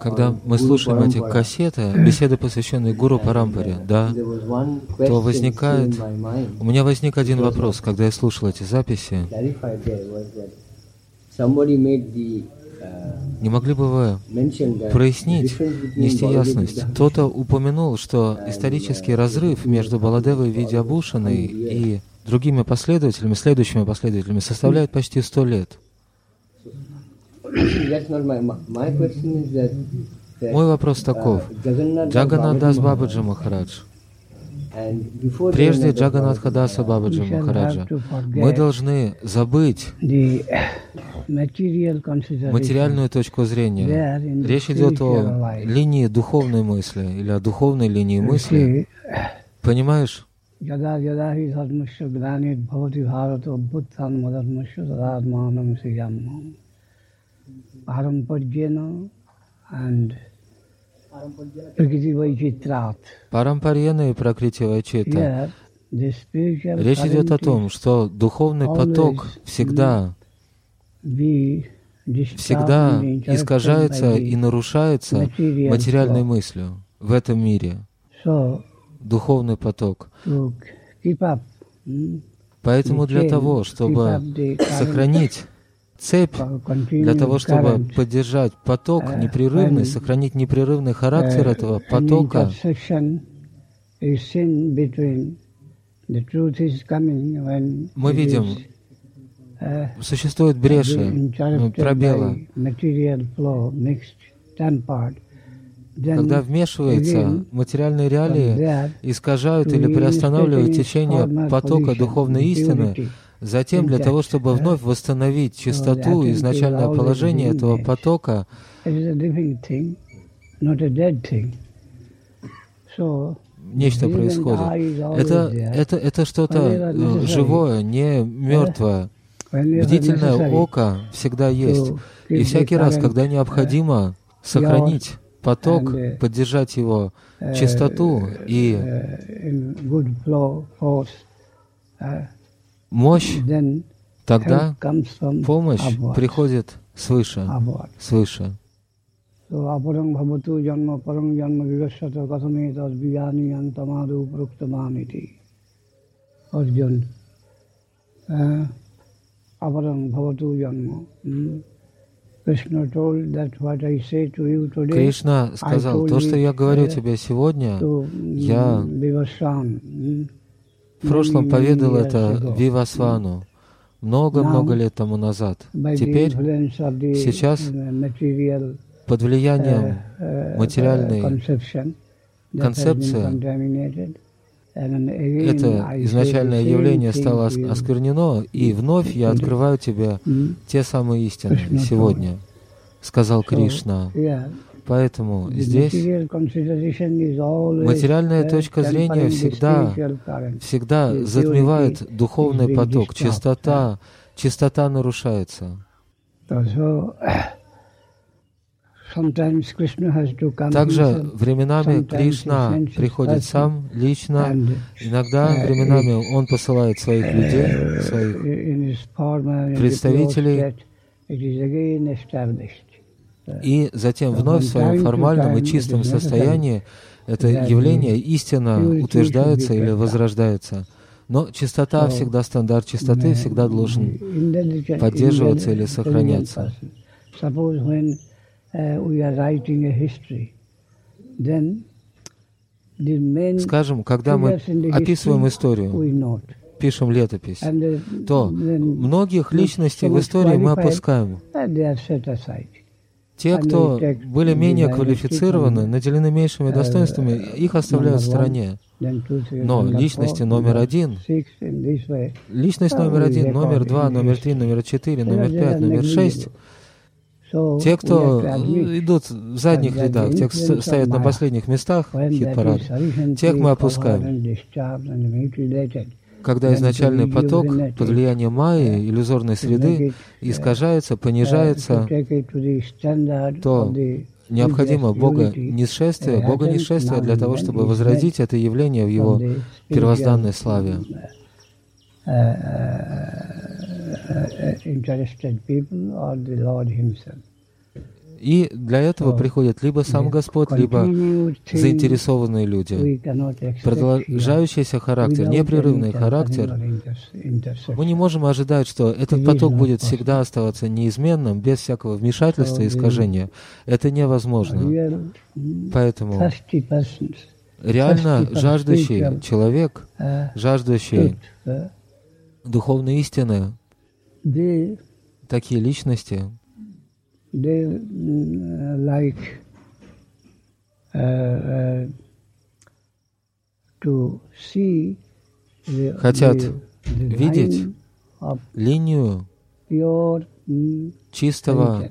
Когда мы слушаем эти кассеты, беседы, посвященные Гуру Парампаре, да, то возникает... У меня возник один вопрос, когда я слушал эти записи. Не могли бы вы прояснить, нести ясность? Кто-то упомянул, что исторический разрыв между Баладевой Видьябушиной и другими последователями, следующими последователями, составляет почти сто лет. Мой вопрос таков. Джаганнадас Бабаджи Махарадж, прежде Джаганатхадаса Бабаджи Махараджа, мы должны забыть материальную точку зрения. Речь идет о линии духовной мысли или о духовной линии мысли. Понимаешь? यदा यदा हि धर्मस्य ग्लानिर्भवति भारत अभ्युत्थान मधर्मस्य तदात्मानं श्रियाम Парампарьена и Пракрити Вайчита. Речь идет о том, что духовный поток всегда всегда искажается и нарушается материальной мыслью в этом мире. Духовный поток. Поэтому для того, чтобы сохранить цепь для того, чтобы поддержать поток uh, непрерывный, сохранить непрерывный характер uh, этого потока. Мы видим, uh, существует бреши, пробелы, когда вмешивается материальные реалии, искажают или приостанавливают течение потока духовной истины, Затем, для того, чтобы вновь восстановить чистоту, изначальное положение этого потока, нечто происходит. Это, это, это что-то э, живое, не мертвое. Бдительное око всегда есть. И всякий раз, когда необходимо сохранить поток, поддержать его чистоту и мощь, тогда помощь приходит свыше, свыше. Кришна сказал, то, что я говорю тебе сегодня, я в прошлом поведал это Вивасвану много-много лет тому назад. Теперь, сейчас, под влиянием материальной концепции, это изначальное явление стало осквернено, и вновь я открываю тебе те самые истины сегодня, сказал Кришна. Поэтому здесь материальная точка зрения всегда, всегда затмевает духовный поток, чистота, чистота нарушается. Также временами Кришна приходит сам, лично, иногда uh, временами Он посылает своих людей, своих представителей, и затем вновь в своем формальном и чистом состоянии это явление истинно утверждается или возрождается. Но чистота всегда, стандарт чистоты всегда должен поддерживаться или сохраняться. Скажем, когда мы описываем историю, пишем летопись, то многих личностей в истории мы опускаем. Те, кто были менее квалифицированы, наделены меньшими достоинствами, их оставляют в стороне. Но личности номер один, личность номер один, номер два, номер три, номер четыре, номер пять, номер шесть, те, кто идут в задних рядах, те, кто стоят на последних местах хит-парад, тех мы опускаем когда изначальный поток под влиянием майи, иллюзорной среды, искажается, понижается, то необходимо Бога несшествие, Бога несшествие для того, чтобы возродить это явление в его первозданной славе. И для этого приходят либо сам Господь, либо заинтересованные люди. Продолжающийся характер, непрерывный характер, мы не можем ожидать, что этот поток будет всегда оставаться неизменным, без всякого вмешательства и искажения. Это невозможно. Поэтому реально жаждущий человек, жаждущий духовной истины, такие личности, they uh, like uh, uh, to see the, хотят the, видеть линию mm, чистого,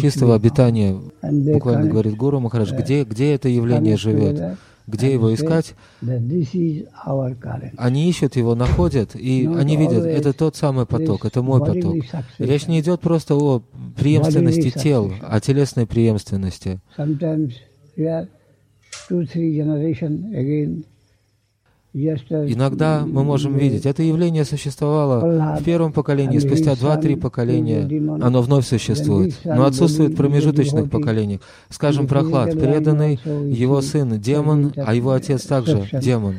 чистого обитания. Буквально говорит Гуру Махарадж, где, где это явление живет, где его искать. Они ищут его, находят, и они видят, это тот самый поток, это мой поток. Речь не идет просто о преемственности тел, о телесной преемственности. Иногда мы можем видеть, это явление существовало в первом поколении, спустя два-три поколения оно вновь существует, но отсутствует промежуточных поколениях. Скажем, Прохлад, преданный, его сын демон, а его отец также демон.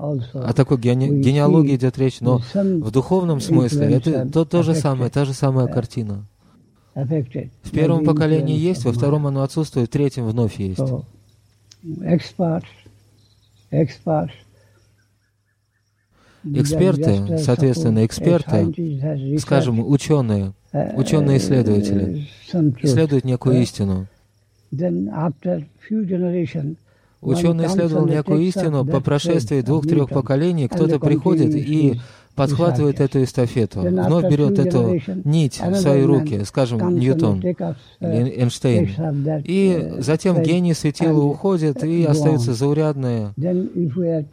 О такой гене- генеалогии идет речь, но в духовном смысле это то, то же самое, та же самая картина. affected. В первом поколении есть, во втором оно отсутствует, в третьем вновь есть. Эксперты, соответственно, эксперты, Скажем, ученые, uh, ученые-исследователи truth, исследуют некую uh, истину. Ученый исследовал некую истину, по прошествии двух-трех поколений кто-то приходит и подхватывает эту эстафету, вновь берет эту нить в свои руки, скажем, Ньютон или Эйнштейн. И затем гений светила уходит, и остаются заурядные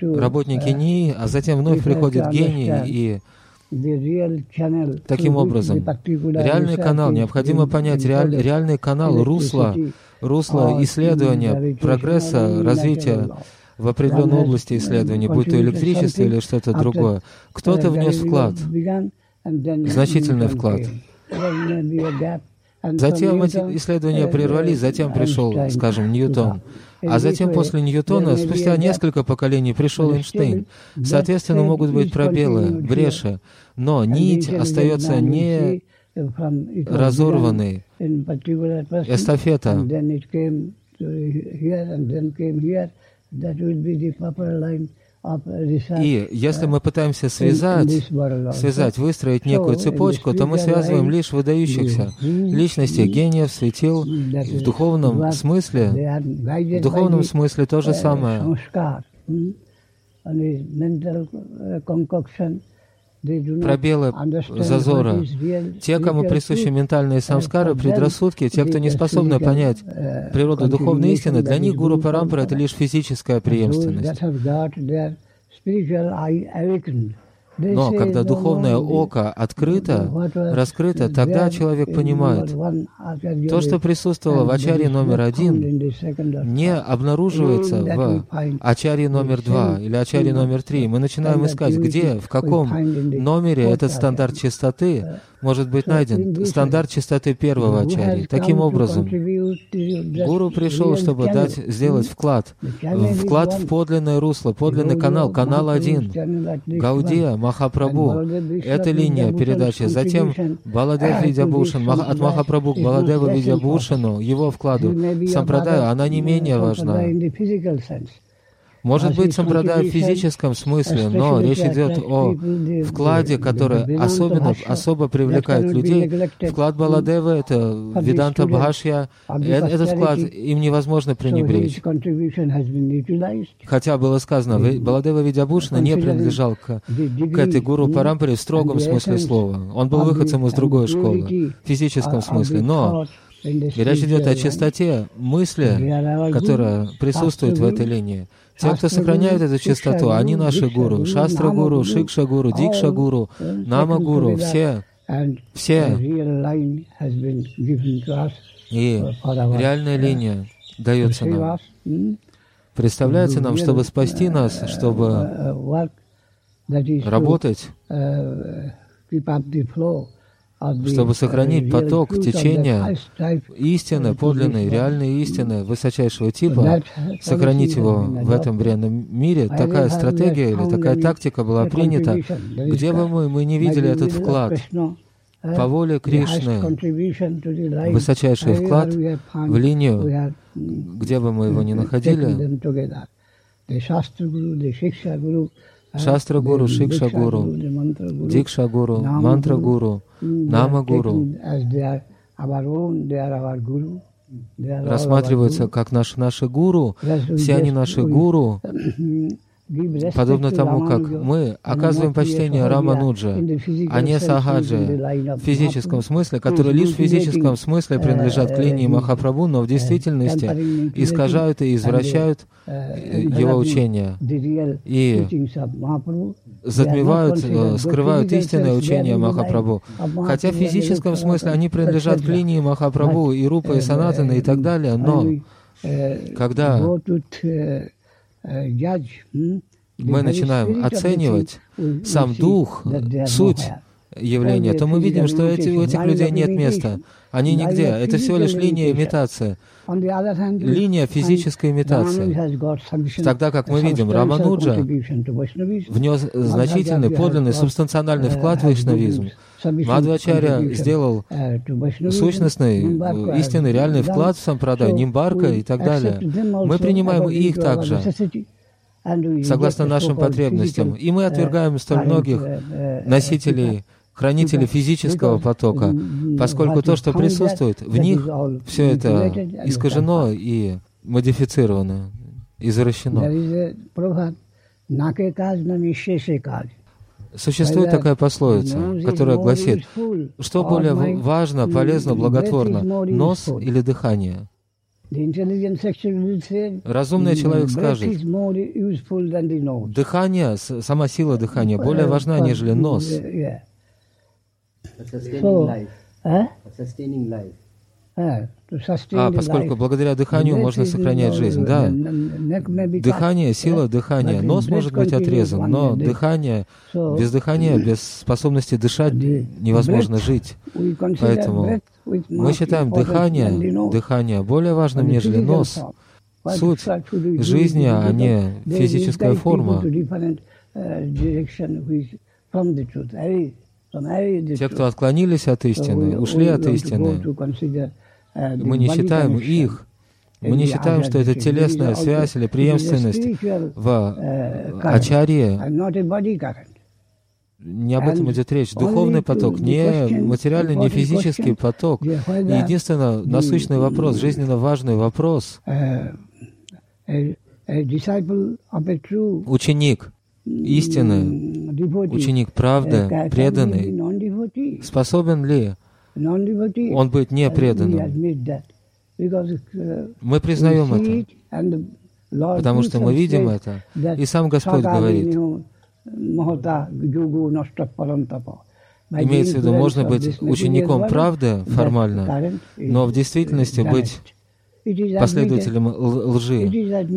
работники НИИ, а затем вновь приходит гений, и таким образом реальный канал, необходимо понять реаль- реальный канал, русло, русло исследования, прогресса, развития в определенной области исследований, будь то электричество или что-то другое. Кто-то внес вклад, значительный вклад. Затем эти исследования прервались, затем пришел, скажем, Ньютон. А затем после Ньютона, спустя несколько поколений, пришел Эйнштейн. Соответственно, могут быть пробелы, бреши, но нить остается не разорванной. Эстафета. И если мы пытаемся связать, связать, выстроить некую цепочку, то мы связываем лишь выдающихся личностей, гениев, светил. В духовном смысле, в духовном смысле то же самое. Пробелы, зазоры. Те, кому присущи ментальные самскары, предрассудки, те, кто не способны понять природу духовной истины, для них Гуру Парампара — это лишь физическая преемственность. Но когда духовное око открыто, раскрыто, тогда человек понимает, то, что присутствовало в ачаре номер один, не обнаруживается в ачаре номер два или ачаре номер три. Мы начинаем искать, где, в каком номере этот стандарт чистоты может быть найден, стандарт чистоты первого ачари. Таким образом, Гуру пришел, чтобы дать, сделать вклад, вклад в подлинное русло, подлинный канал, канал один, Гаудия, Махапрабху. Это линия передачи. Затем Баладев Видябушин, от Махапрабху к Баладеву Видябушину, его вкладу, Сампрадаю, она не менее важна. Может быть, сампрадай в физическом смысле, но речь идет о вкладе, который особенно, особо привлекает людей. Вклад Баладева — это Веданта Бхашья. Этот вклад им невозможно пренебречь. Хотя было сказано, Баладева Видябушина не принадлежал к, к этой гуру Парампаре в строгом смысле слова. Он был выходцем из другой школы, в физическом смысле. Но речь идет о чистоте мысли, которая присутствует в этой линии. Те, кто сохраняют эту чистоту, они наши гуру. Шастра гуру, Шикша гуру, Дикша гуру, Нама гуру, все, все. И реальная линия дается нам. Представляется нам, чтобы спасти нас, чтобы работать, чтобы сохранить поток течения истины, подлинной, реальной истины высочайшего типа, сохранить его в этом бренном мире, такая стратегия или такая тактика была принята, где бы мы, мы не видели этот вклад? По воле Кришны, высочайший вклад в линию, где бы мы его ни находили, Шастра Гуру, Шикша Гуру, Дикша Гуру, Мантра Гуру, Нама Гуру. рассматриваются как наши, наши гуру, все они наши гуру, подобно тому, как мы оказываем почтение Рамануджа, а не Сахаджи в физическом смысле, которые лишь в физическом смысле принадлежат к линии Махапрабху, но в действительности искажают и извращают его учение и затмевают, э, скрывают истинное учение Махапрабху. Хотя в физическом смысле они принадлежат к линии Махапрабху и Рупа, и Санатана и так далее, но когда мы начинаем оценивать сам дух, суть явления, то мы видим, что эти, у этих людей нет места. Они нигде. Это всего лишь линия имитации. Линия физической имитации. Тогда как мы видим, Рамануджа внес значительный, подлинный, субстанциональный вклад в вайшнавизм. Мадвачаря сделал сущностный, истинный, реальный вклад в сампрадай, нимбарка и так далее. Мы принимаем их также согласно нашим потребностям. И мы отвергаем столь многих носителей хранители физического потока, поскольку то, что присутствует в них, все это искажено и модифицировано, извращено. Существует такая пословица, которая гласит, что более важно, полезно, благотворно, нос или дыхание? Разумный человек скажет, дыхание, сама сила дыхания более важна, нежели нос. А, поскольку благодаря дыханию можно сохранять жизнь, да. Дыхание, сила дыхания. Нос может быть отрезан, но дыхание, без дыхания, без способности дышать невозможно жить. Поэтому мы считаем дыхание, дыхание более важным, нежели нос. Суть жизни, а не физическая форма. Те, кто отклонились от истины, ушли от истины, мы не считаем их, мы не считаем, что это телесная связь или преемственность в ачарье. Не об этом идет речь. Духовный поток, не материальный, не физический поток. Единственно насущный вопрос, жизненно важный вопрос. Ученик истины, ученик правды, преданный, способен ли он быть не преданным? Мы признаем это, потому что мы видим это, и сам Господь говорит, Имеется в виду, можно быть учеником правды формально, но в действительности быть последователем лжи.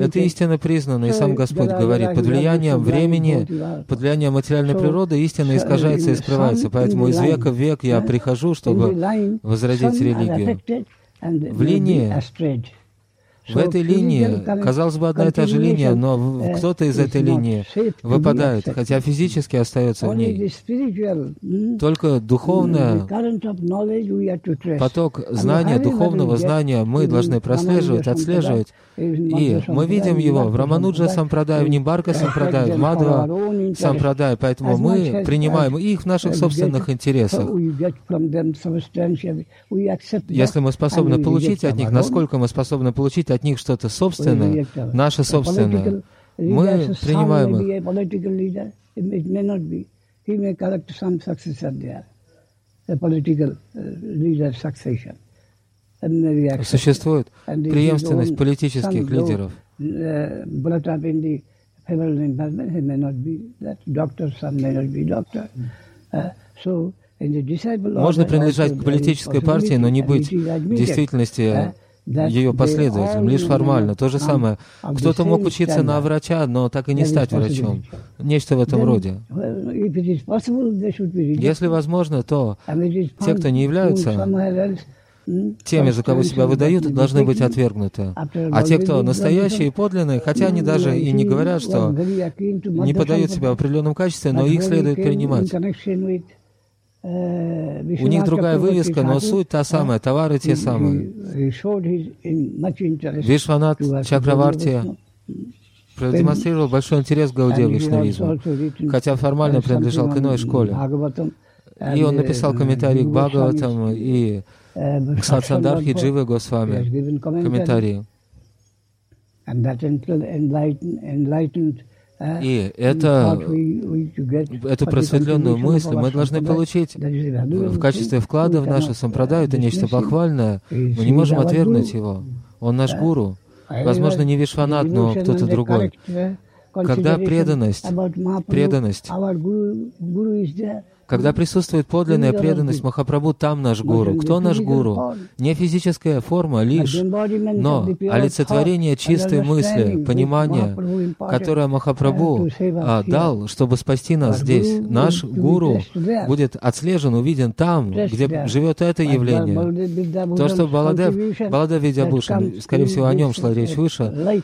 Это истина признана, и сам Господь говорит, под влиянием времени, под влиянием материальной природы истина искажается и скрывается. Поэтому из века в век я прихожу, чтобы возродить религию. В линии в этой линии, казалось бы, одна и та же линия, но кто-то из этой линии выпадает, хотя физически остается в ней. Только духовный поток знания, духовного знания мы должны прослеживать, отслеживать. И мы видим его в Рамануджа Сампрадай, в Нимбарка Сампрадай, в Мадва Сампрадай, поэтому мы принимаем их в наших собственных интересах. Если мы способны получить от них, насколько мы способны получить от них что-то собственное, наше собственное, мы принимаем их. Существует преемственность политических лидеров. Можно принадлежать к политической партии, но не быть в действительности ее последователям, лишь формально. То же самое. Кто-то мог учиться на врача, но так и не стать врачом. Нечто в этом роде. Если возможно, то те, кто не являются теми, за кого себя выдают, должны быть отвергнуты. А те, кто настоящие и подлинные, хотя они даже и не говорят, что не подают себя в определенном качестве, но их следует принимать. У них другая вывеска, но суть та самая, товары те самые. Вишванат Чакраварти продемонстрировал большой интерес к Гаудия Вишнавизму, хотя формально принадлежал к иной школе. И он написал комментарии к Бхагаватам и к Сатсандархи Дживы Госвами, комментарии. И это, эту просветленную мысль мы должны получить в качестве вклада в нашу сампрадаю. Это нечто похвальное. Мы не можем отвергнуть его. Он наш гуру. Возможно, не Вишванат, но кто-то другой. Когда преданность, преданность когда присутствует подлинная преданность Махапрабху, там наш гуру. Кто наш гуру? Не физическая форма лишь, но олицетворение чистой мысли, понимания, которое Махапрабху а, дал, чтобы спасти нас здесь. Наш гуру будет отслежен, увиден там, где живет это явление. То, что Баладев, Баладев Видябушин, скорее всего, о нем шла речь выше,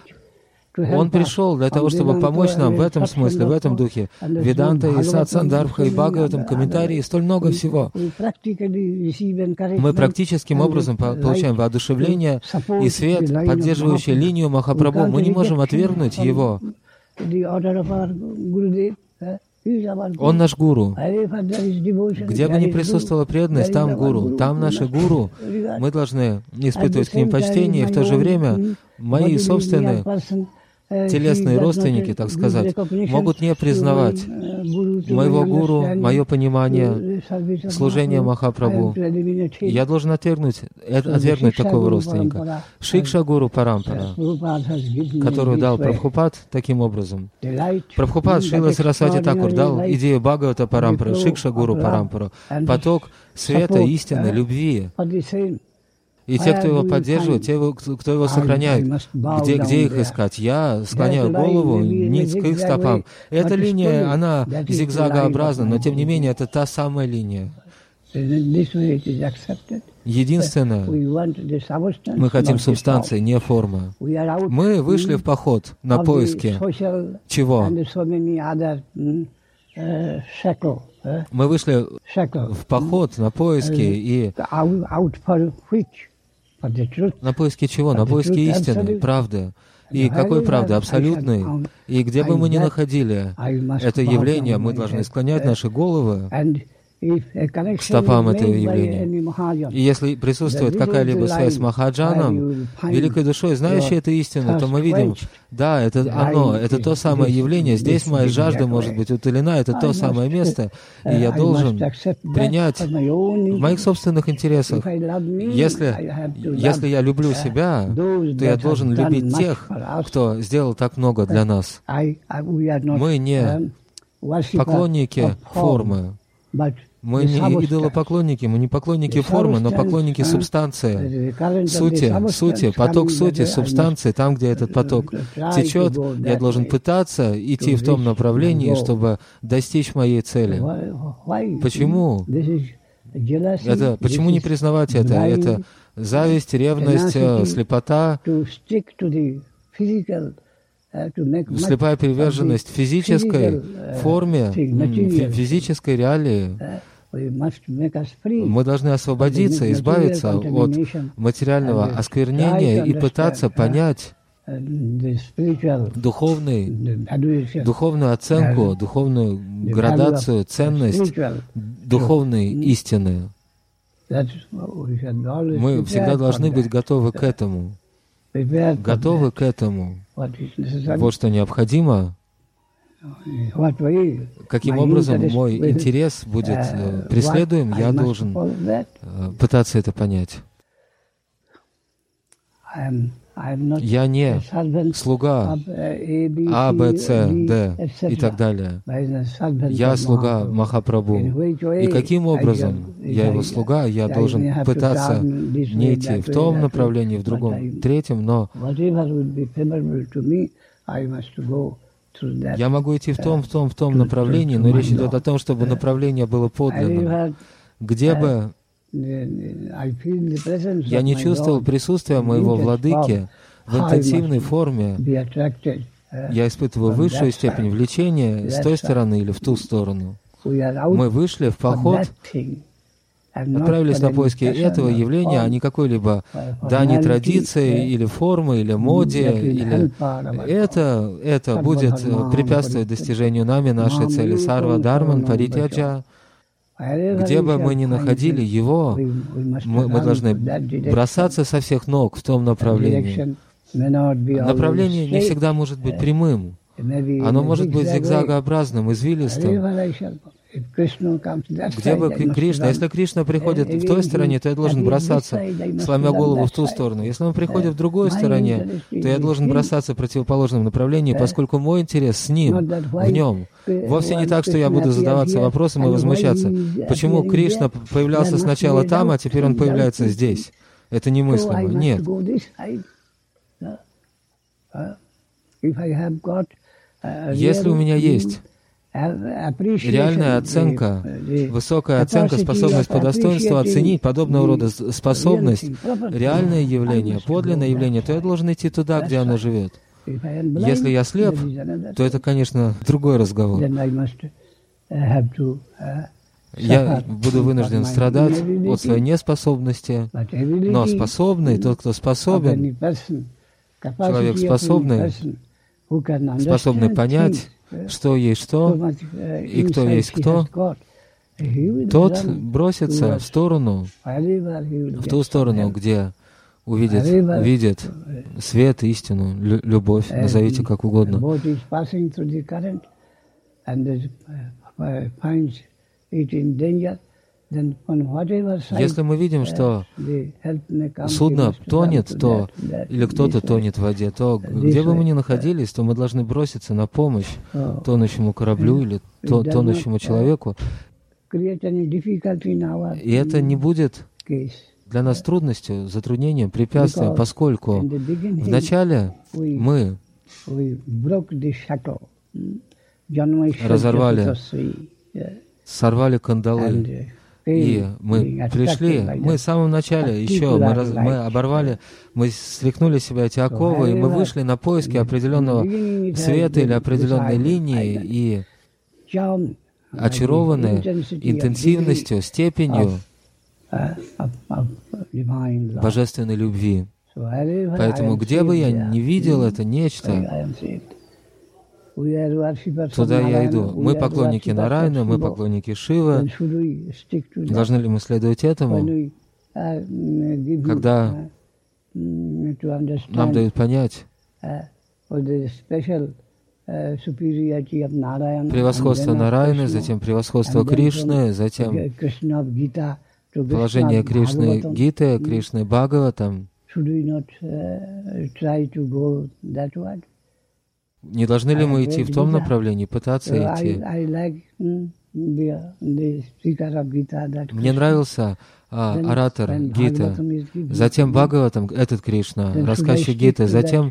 он пришел для того, чтобы помочь нам в этом смысле, в этом духе. Веданта и Сад Сандарбха и Бхагаватам, комментарии, столь много всего. Мы практическим образом получаем воодушевление и свет, поддерживающий линию Махапрабху. Мы не можем отвергнуть его. Он наш гуру. Где бы ни присутствовала преданность, там гуру. Там наши гуру. Мы должны испытывать к ним почтение, и в то же время мои собственные телесные родственники, так сказать, могут не признавать моего гуру, мое понимание, служение Махапрабху. Я должен отвергнуть, отвергнуть такого родственника. Шикша Гуру Парампара, которую дал Прабхупад таким образом. Прабхупад Шила Сарасвати Такур дал идею Бхагавата Парампара, Шикша Гуру Парампару, поток света, истины, любви. И те, кто его поддерживает, те, кто его сохраняет, где, где их искать? Я склоняю голову ниц к их стопам. Эта линия, она зигзагообразна, но тем не менее, это та самая линия. Единственное, мы хотим субстанции, не формы. Мы вышли в поход на поиски чего? Мы вышли в поход на поиски и на поиски чего? На поиски истины, правды. И какой правды? Абсолютной. И где бы мы ни находили это явление, мы должны склонять наши головы к стопам этого явления. И если присутствует какая-либо связь с Махаджаном, великой душой, знающей эту истину, то мы видим, да, это оно, это то самое явление. Здесь моя жажда может быть утолена, это то самое место, и я должен принять в моих собственных интересах. Если, если я люблю себя, то я должен любить тех, кто сделал так много для нас. Мы не поклонники формы, мы не идолопоклонники, мы не поклонники формы, но поклонники субстанции, сути, сути, поток сути, субстанции, там, где этот поток течет, я должен пытаться идти в том направлении, чтобы достичь моей цели. Почему? Это, почему не признавать это? Это зависть, ревность, слепота, слепая приверженность физической форме, физической реалии. Мы должны освободиться, избавиться от материального осквернения и пытаться понять духовный, духовную оценку, духовную градацию, ценность духовной истины. Мы всегда должны быть готовы к этому. Готовы к этому. Вот что необходимо. Каким образом мой интерес будет э, преследуем, я должен э, пытаться это понять. Я не слуга А, Б, С, Д и так далее. Я слуга Махапрабху. И каким образом я его слуга, я должен пытаться не идти в том направлении, в другом, третьем, но я могу идти в том, в том, в том направлении, но речь идет о том, чтобы направление было подлинным. Где бы я не чувствовал присутствия моего владыки в интенсивной форме. Я испытываю высшую степень влечения с той стороны или в ту сторону. Мы вышли в поход, отправились на поиски этого явления, а не какой-либо дани традиции или формы, или моде, или это, это будет препятствовать достижению нами нашей цели. Сарва Дарман Паритяджа. Где бы мы ни находили его, мы, мы должны бросаться со всех ног в том направлении. Направление не всегда может быть прямым. Оно может быть зигзагообразным, извилистым. Где бы Кришна, если Кришна приходит в той стороне, то я должен бросаться, сломя голову в ту сторону. Если он приходит в другой стороне, то я должен бросаться в противоположном направлении, поскольку мой интерес с ним, в нем. Вовсе не так, что я буду задаваться вопросом и возмущаться. Почему Кришна появлялся сначала там, а теперь он появляется здесь? Это немыслимо. Нет. Если у меня есть реальная оценка, высокая оценка, способность по достоинству оценить подобного рода способность, реальное явление, подлинное явление, то я должен идти туда, где оно живет. Если я слеп, то это, конечно, другой разговор. Я буду вынужден страдать от своей неспособности, но способный, тот, кто способен, человек способный, способный понять, что есть что? И кто есть кто, тот бросится в сторону, в ту сторону, где увидит, увидит свет, истину, любовь, назовите как угодно. Если мы видим, что судно тонет, то или кто-то тонет в воде, то где бы мы ни находились, то мы должны броситься на помощь тонущему кораблю или тонущему человеку. И это не будет для нас трудностью, затруднением, препятствием, поскольку вначале мы разорвали, сорвали кандалы, и мы пришли, мы в самом начале еще, мы, раз, мы оборвали, мы стряхнули себя эти оковы, и мы вышли на поиски определенного света или определенной линии, и очарованы интенсивностью, степенью божественной любви. Поэтому где бы я ни видел это нечто, Туда я иду. Мы поклонники Нарайна, мы поклонники Шивы. Должны ли мы следовать этому? Когда нам дают понять превосходство Нарайны, затем превосходство Кришны, затем положение Кришны Гиты, Кришны Бхагаватам. Не должны ли мы идти в том направлении, пытаться идти? Мне нравился а, оратор Гита, затем Бхагаватам, этот Кришна, рассказчик Гиты, затем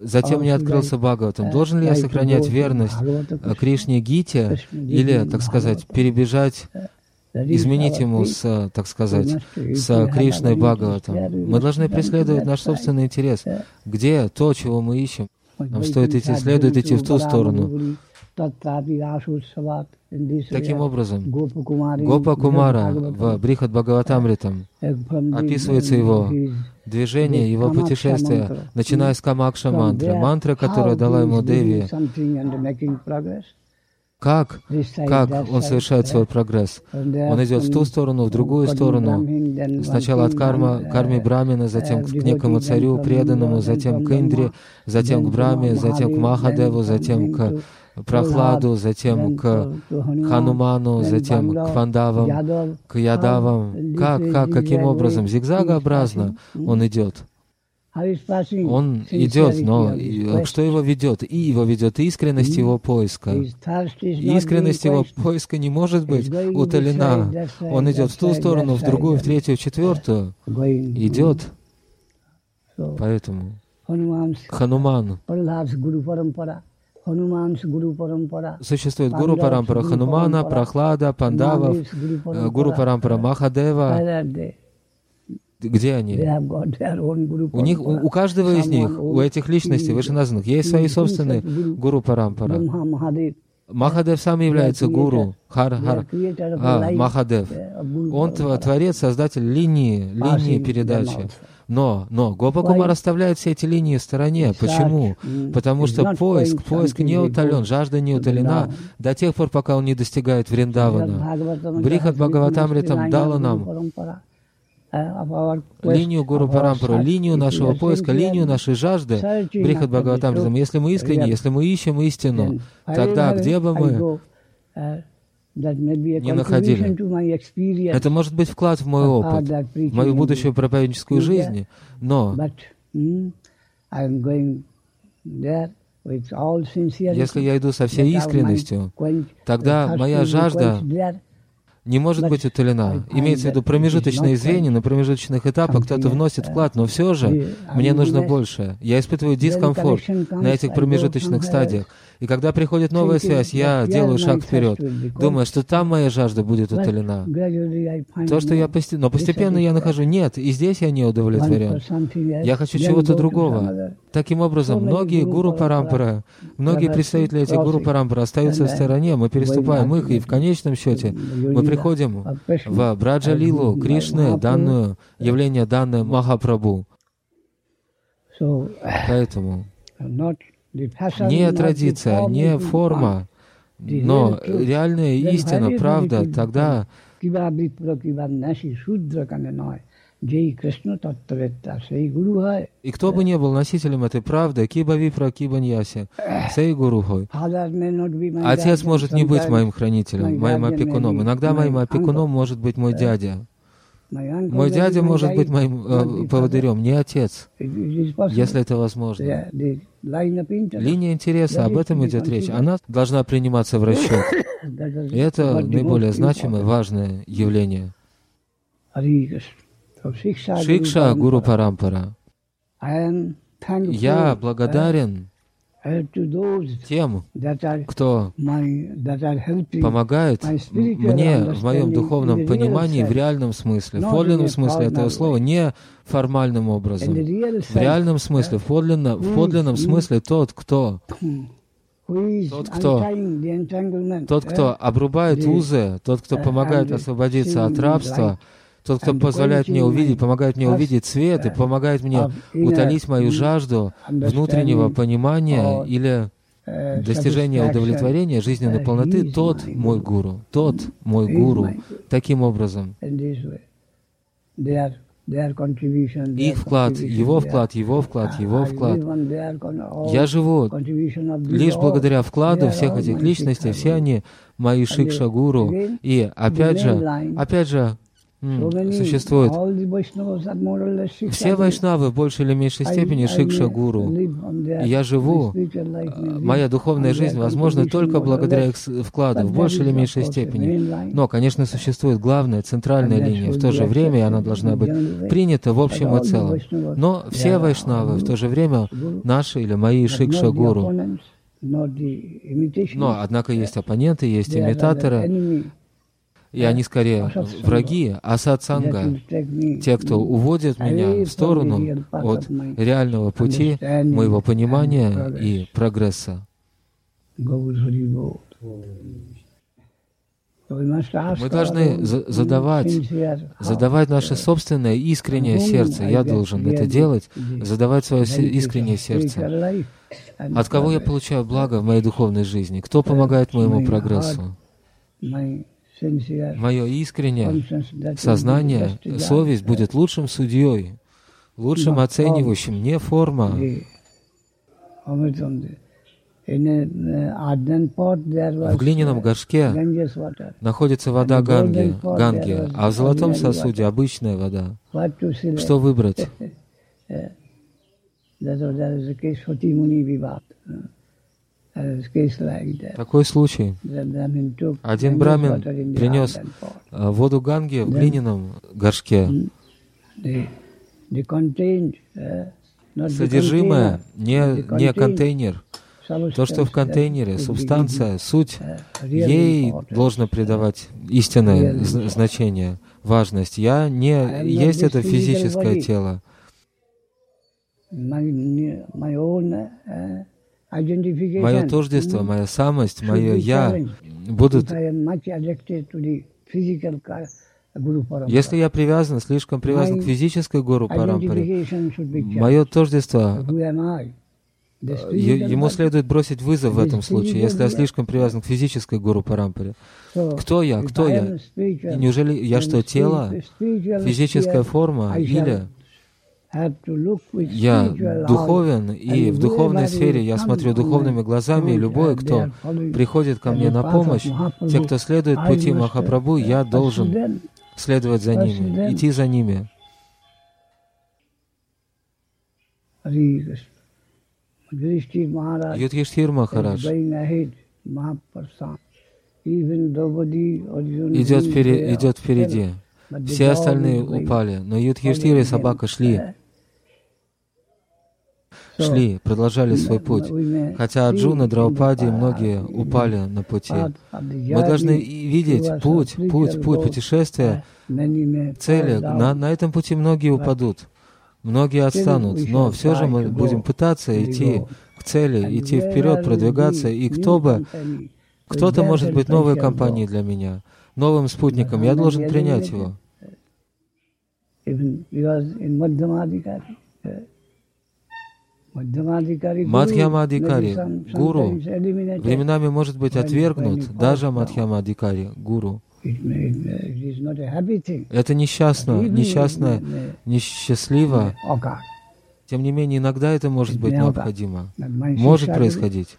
Затем мне открылся Бхагаватам. Должен ли я сохранять верность Кришне Гите? Или, так сказать, перебежать изменить ему с, так сказать, с Кришной Бхагаватом. Мы должны преследовать наш собственный интерес. Где то, чего мы ищем? Нам стоит идти, следует идти в ту сторону. Таким образом, Гопа Кумара в Брихат Бхагаватамритам описывается его движение, его путешествие, начиная с Камакша мантры, мантра, которую дала ему Деви, как, как он совершает свой прогресс? Он идет в ту сторону, в другую сторону. Сначала от карма, карми Брамина, затем к некому царю преданному, затем к Индре, затем к Браме, затем к Махадеву, затем к Прохладу, затем к Хануману, затем к Пандавам, к Ядавам. Как, как, каким образом? Зигзагообразно он идет. Он идет, но что его ведет? И его ведет искренность его поиска. Искренность его поиска не может быть утолена. Он идет в ту сторону, в другую, в третью, в четвертую. Идет. Поэтому Хануман Существует Гуру Парампара Ханумана, Прохлада, Пандавов, э, Гуру Парампара Махадева. Где они? У них, у, у каждого из них, у этих личностей вышеназванных, есть свои собственные Гуру Парампара. Махадев сам является гуру, Хар, Хар, а, Махадев. Он творец, создатель линии, линии передачи. Но, но Гопакумар оставляет все эти линии в стороне. Почему? Потому что поиск, поиск не утолен, жажда не утолена до тех пор, пока он не достигает Вриндавана. Брихат Бхагаватамритам дала нам линию Гуру Парампару, линию нашего поиска, линию нашей жажды, Брихат Бхагаватамритам. Если мы искренне, если мы ищем истину, тогда где бы мы не находили. Это может быть вклад в мой опыт, в мою будущую проповедническую жизнь, но если я иду со всей искренностью, тогда моя жажда не может быть утолена. Имеется в виду промежуточные звенья, на промежуточных этапах кто-то вносит вклад, но все же мне нужно больше. Я испытываю дискомфорт на этих промежуточных стадиях. И когда приходит новая связь, я делаю шаг вперед, думая, что там моя жажда будет утолена. То, что я постепенно... Но постепенно я нахожу, нет, и здесь я не удовлетворен. Я хочу чего-то другого. Таким образом, многие гуру парампара, многие представители этих гуру парампара остаются в стороне, мы переступаем их, и в конечном счете мы приходим в Браджа Лилу, Кришны, данную, явление данное Махапрабху. Поэтому не традиция, не форма, но реальная истина, правда, тогда и кто бы не был носителем этой правды, киба випра, киба ньяси, сей гурухой. Отец может не быть моим хранителем, моим опекуном. Иногда моим опекуном может быть мой дядя. Мой дядя может быть моим э, поводырем, не отец, если это возможно. Линия интереса, об этом идет речь. Она должна приниматься в расчет. И это наиболее значимое, важное явление. Шикша Гуру Парампара. Я благодарен тем, кто помогает мне в моем духовном понимании в реальном смысле, в подлинном смысле этого слова, не формальным образом. В реальном смысле, в, подлинно, в подлинном смысле тот, кто тот, кто, тот, кто обрубает узы, тот, кто помогает освободиться от рабства, тот, кто позволяет мне увидеть, помогает мне увидеть свет и помогает мне утолить мою жажду внутреннего понимания или достижения удовлетворения жизненной полноты, тот мой гуру, тот мой гуру. Таким образом, их вклад, его вклад, его вклад, его вклад. Я живу лишь благодаря вкладу всех этих личностей, все они мои шикша-гуру. И опять же, опять же, существует. Все вайшнавы в большей или меньшей степени шикша гуру. я живу, моя духовная жизнь возможна только благодаря их вкладу, в большей или меньшей степени. Но, конечно, существует главная, центральная линия. В то же время она должна быть принята в общем и целом. Но все вайшнавы в то же время наши или мои шикша гуру. Но, однако, есть оппоненты, есть имитаторы, и они скорее враги, а сатсанга, те, кто уводит меня в сторону от реального пути моего понимания и прогресса. Мы должны задавать, задавать наше собственное искреннее сердце. Я должен это делать, задавать свое искреннее сердце. От кого я получаю благо в моей духовной жизни? Кто помогает моему прогрессу? Мое искреннее сознание, совесть будет лучшим судьей, лучшим оценивающим, не форма. В глиняном горшке находится вода Ганги, Ганги, а в золотом сосуде обычная вода. Что выбрать? Такой случай. Один брамин принес а, воду Ганги в глиняном горшке. Содержимое не, не контейнер. То, что в контейнере, субстанция, суть, ей должно придавать истинное значение, важность. Я не есть это физическое тело. Мое тождество, моя самость, мое «я» будут... Если я привязан, слишком привязан к физической гуру Парампаре, мое тождество, ему следует бросить вызов в этом случае, если я слишком привязан к физической гуру Парампаре. Кто я? Кто я? И неужели я что, тело? Физическая форма? Или я духовен, и в духовной сфере я смотрю духовными глазами, и любой, кто приходит ко мне на помощь, те, кто следует пути Махапрабху, я должен следовать за ними, идти за ними. Юдхиштхир Махарадж идет, впереди, идет впереди. Все остальные упали, но Юдхиштхир и собака шли шли, продолжали свой путь. Хотя Аджуна, Драупади и многие упали на пути. Мы должны видеть путь, путь, путь путешествия, цели. На, на этом пути многие упадут, многие отстанут, но все же мы будем пытаться идти к цели, идти вперед, продвигаться, и кто бы, кто-то может быть новой компанией для меня, новым спутником, я должен принять его. Мадхьямадикари, гуру, временами может быть отвергнут, даже Мадхьямадикари, гуру. Это несчастно, несчастно, несчастливо. Тем не менее, иногда это может быть необходимо, может происходить.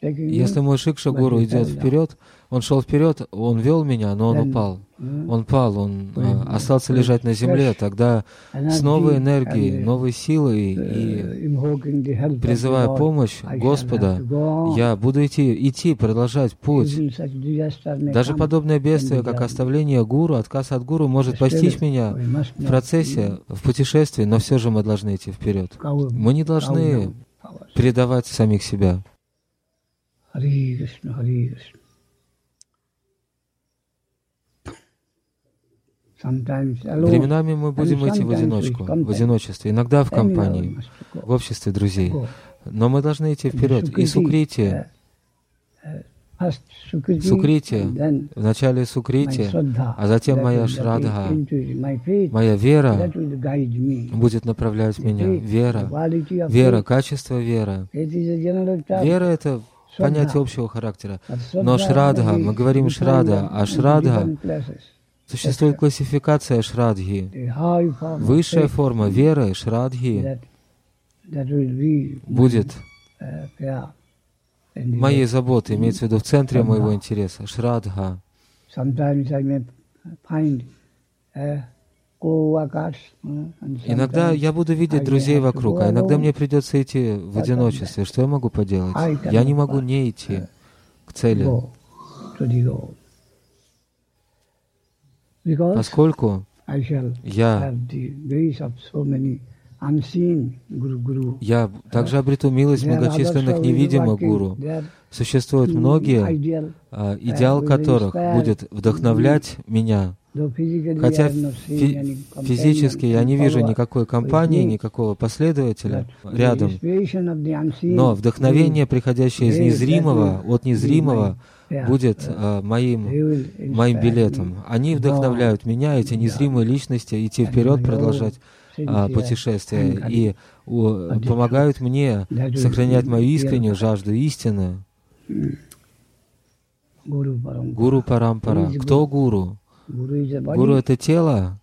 Если мой Шикша Гуру идет вперед, он шел вперед, он вел меня, но он упал. Он пал, он э, остался лежать на земле. Тогда с новой энергией, новой силой и призывая помощь Господа, я буду идти, идти, продолжать путь. Даже подобное бедствие, как оставление гуру, отказ от гуру, может постичь меня в процессе, в путешествии, но все же мы должны идти вперед. Мы не должны предавать самих себя. Временами мы будем идти в одиночку, в одиночестве, иногда в компании, в обществе друзей. Но мы должны идти вперед. И сукрити, сукрити, вначале сукрити, а затем моя шрадха, моя вера будет направлять меня. Вера, вера, качество веры. Вера — это понятие общего характера. Но шрадха, мы говорим шрада, а шрадха Существует классификация шрадхи. Высшая форма веры шрадхи будет моей заботой, имеется в виду в центре моего интереса, шрадха. Иногда я буду видеть друзей вокруг, а иногда мне придется идти в одиночестве. Что я могу поделать? Я не могу не идти к цели поскольку я я также обрету милость многочисленных невидимых гуру. Существуют многие, а, идеал которых будет вдохновлять меня. Хотя фи физически я не вижу никакой компании, никакого последователя рядом, но вдохновение, приходящее из незримого, от незримого, будет э, моим, моим билетом. Они вдохновляют меня, эти незримые личности, идти вперед, продолжать э, путешествие и uh, помогают мне сохранять мою искреннюю жажду истины. Гуру Парампара. Кто гуру? Гуру — это тело,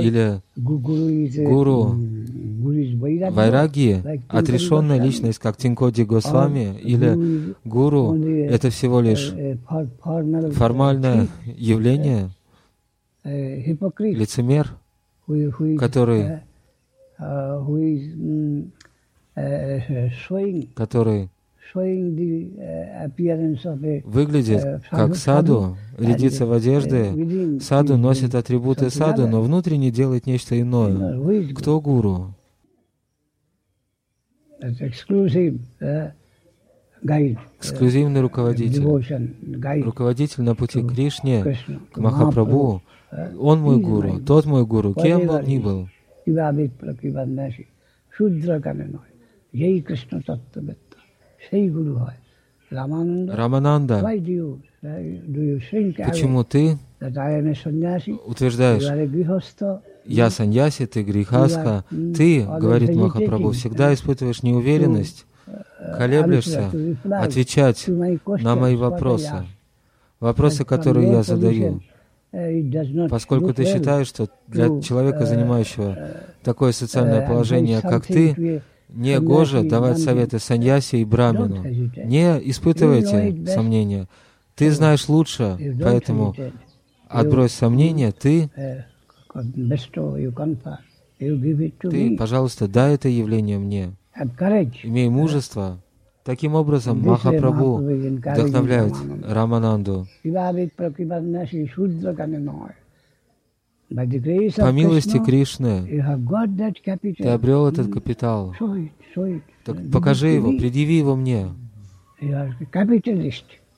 или гуру Вайраги, отрешенная личность, как Тинкоди Госвами, или гуру — это всего лишь формальное явление, лицемер, который который выглядит как саду, рядится в одежды. Саду носит атрибуты саду, но внутренне делает нечто иное. Кто гуру? Эксклюзивный руководитель. Руководитель на пути к Кришне, к Махапрабху. Он мой гуру, тот мой гуру, кем бы он ни был. Шудра Ей Кришна Таттабет. Рамананда, почему ты утверждаешь, я саньяси, ты грехаска, ты, говорит Махапрабху, всегда испытываешь неуверенность, колеблешься отвечать на мои вопросы, вопросы, которые я задаю. Поскольку ты считаешь, что для человека, занимающего такое социальное положение, как ты, не гоже давать советы саньяси и брамину. Не испытывайте сомнения. Ты знаешь лучше, поэтому отбрось сомнения, ты, ты, пожалуйста, дай это явление мне. Имей мужество. Таким образом, Махапрабху вдохновляет. Рамананду. По милости Кришны ты обрел этот капитал. Так покажи его, предъяви его мне. Eh?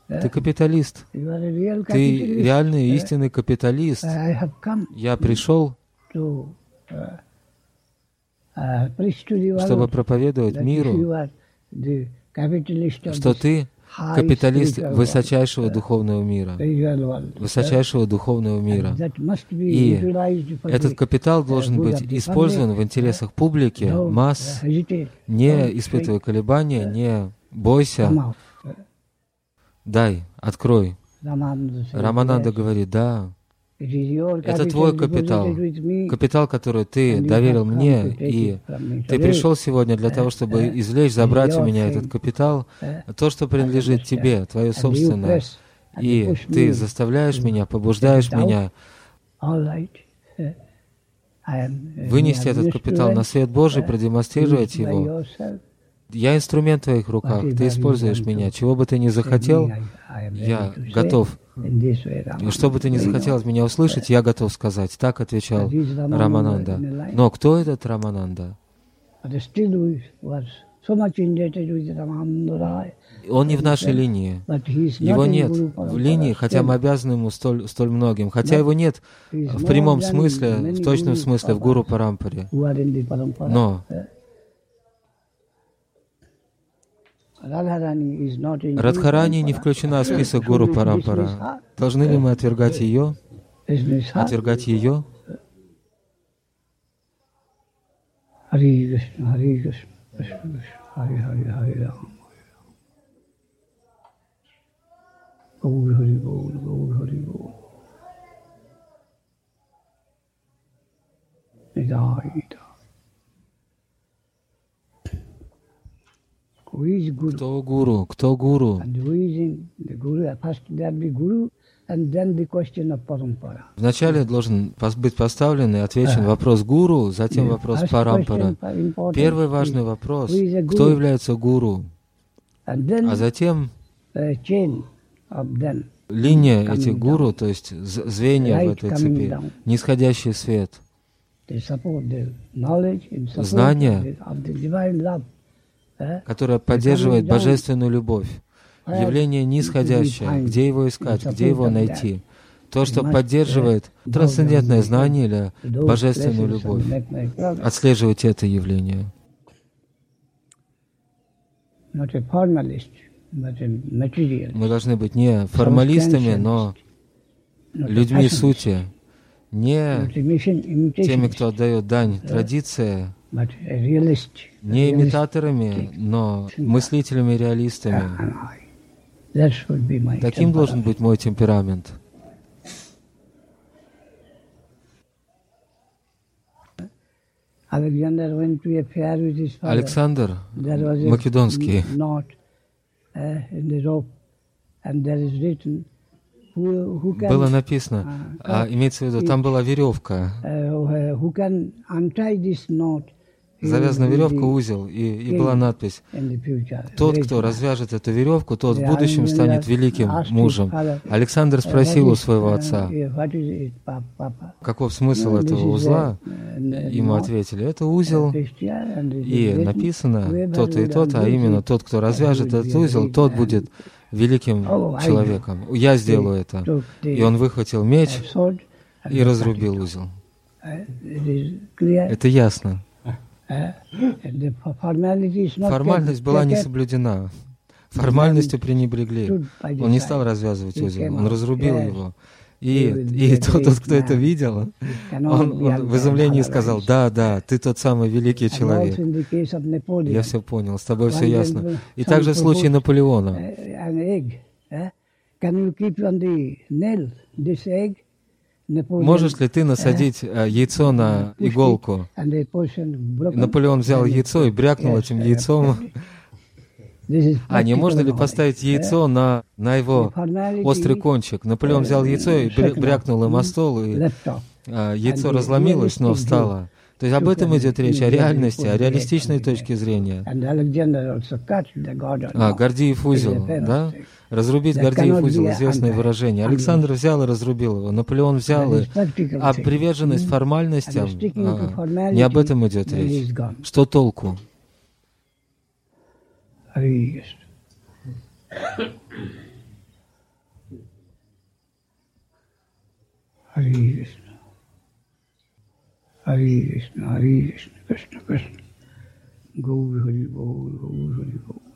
Ты капиталист. Ты реальный eh? истинный капиталист. Я пришел, uh, uh, чтобы проповедовать миру, что ты капиталист spiritual высочайшего world, духовного мира. Высочайшего духовного мира. И Этот капитал uh, должен быть использован в интересах публики, масс. Не shrink. колебания, не бойся. Дай, открой. Рамананда говорит, да, это твой капитал, капитал, который ты доверил мне, и ты пришел сегодня для того, чтобы извлечь, забрать у меня этот капитал, Eh? то, что принадлежит тебе, твое собственное. И ты заставляешь меня, побуждаешь меня вынести этот капитал на свет Божий, продемонстрировать его. Я инструмент в твоих руках, ты используешь меня. Чего бы ты ни захотел, я готов. что бы ты ни захотел от меня услышать, я готов сказать. Так отвечал Рамананда. Но кто этот Рамананда? Он не в нашей линии. Его нет в линии, хотя мы обязаны ему столь, столь многим. Хотя его нет в прямом смысле, в точном смысле, в Гуру Парампаре. Но Радхарани не включена в список Гуру Парампара. Должны ли мы отвергать ее? Отвергать ее? Gaur. Nidai, Nidai. Who is Guru? Кто гуру? Кто гуру? And who is in the Guru? First there be Guru and then the question of Parampara. Вначале должен быть поставлен и отвечен вопрос гуру, затем вопрос парампара. Первый важный вопрос. Кто является гуру? А затем them. линия этих гуру, то есть звенья в этой цепи, нисходящий свет. Знание. Которое поддерживает божественную любовь. Явление нисходящее. Где его искать, где его найти? То, что поддерживает трансцендентное знание или божественную любовь. Отслеживайте это явление. Мы должны быть не формалистами, но людьми passionist, сути. Не mission, теми, кто отдает дань традиции. Не имитаторами, но мыслителями, реалистами. And I. That should be my Таким должен быть мой темперамент. Александр Македонский uh, было написано, а, имеется в виду, там была веревка, uh, завязана веревка, узел, и, и была надпись «Тот, кто развяжет эту веревку, тот в будущем станет великим мужем». Александр спросил у своего отца, каков смысл этого узла? Ему ответили, это узел, и написано то-то и то-то, а именно тот, кто развяжет этот узел, тот будет великим человеком. Я сделаю это. И он выхватил меч и разрубил узел. Это ясно. Формальность была не соблюдена. Формальностью пренебрегли. Он не стал развязывать узел, он разрубил его. И, и тот, тот, кто это видел, он, он в изумлении сказал, да, да, ты тот самый великий человек. Я все понял, с тобой все ясно. И также в случае Наполеона. Можешь ли ты насадить э, яйцо на иголку? Наполеон взял яйцо и брякнул этим яйцом. А не можно ли поставить яйцо на, на его острый кончик? Наполеон взял яйцо и брякнул им о стол, и а, яйцо разломилось, но встало. То есть об этом идет речь, о реальности, о реалистичной точке зрения. А, Гордиев узел, да? Разрубить Гордиев узел, известное выражение. Александр взял и разрубил его, Наполеон взял и... А приверженность формальностям, а, не об этом идет речь. Что толку? Хари Кришна. Hare Krishna, Hare Krishna, Krishna Krishna, Gaur Hari Gaur, Gaur Hari Gaur.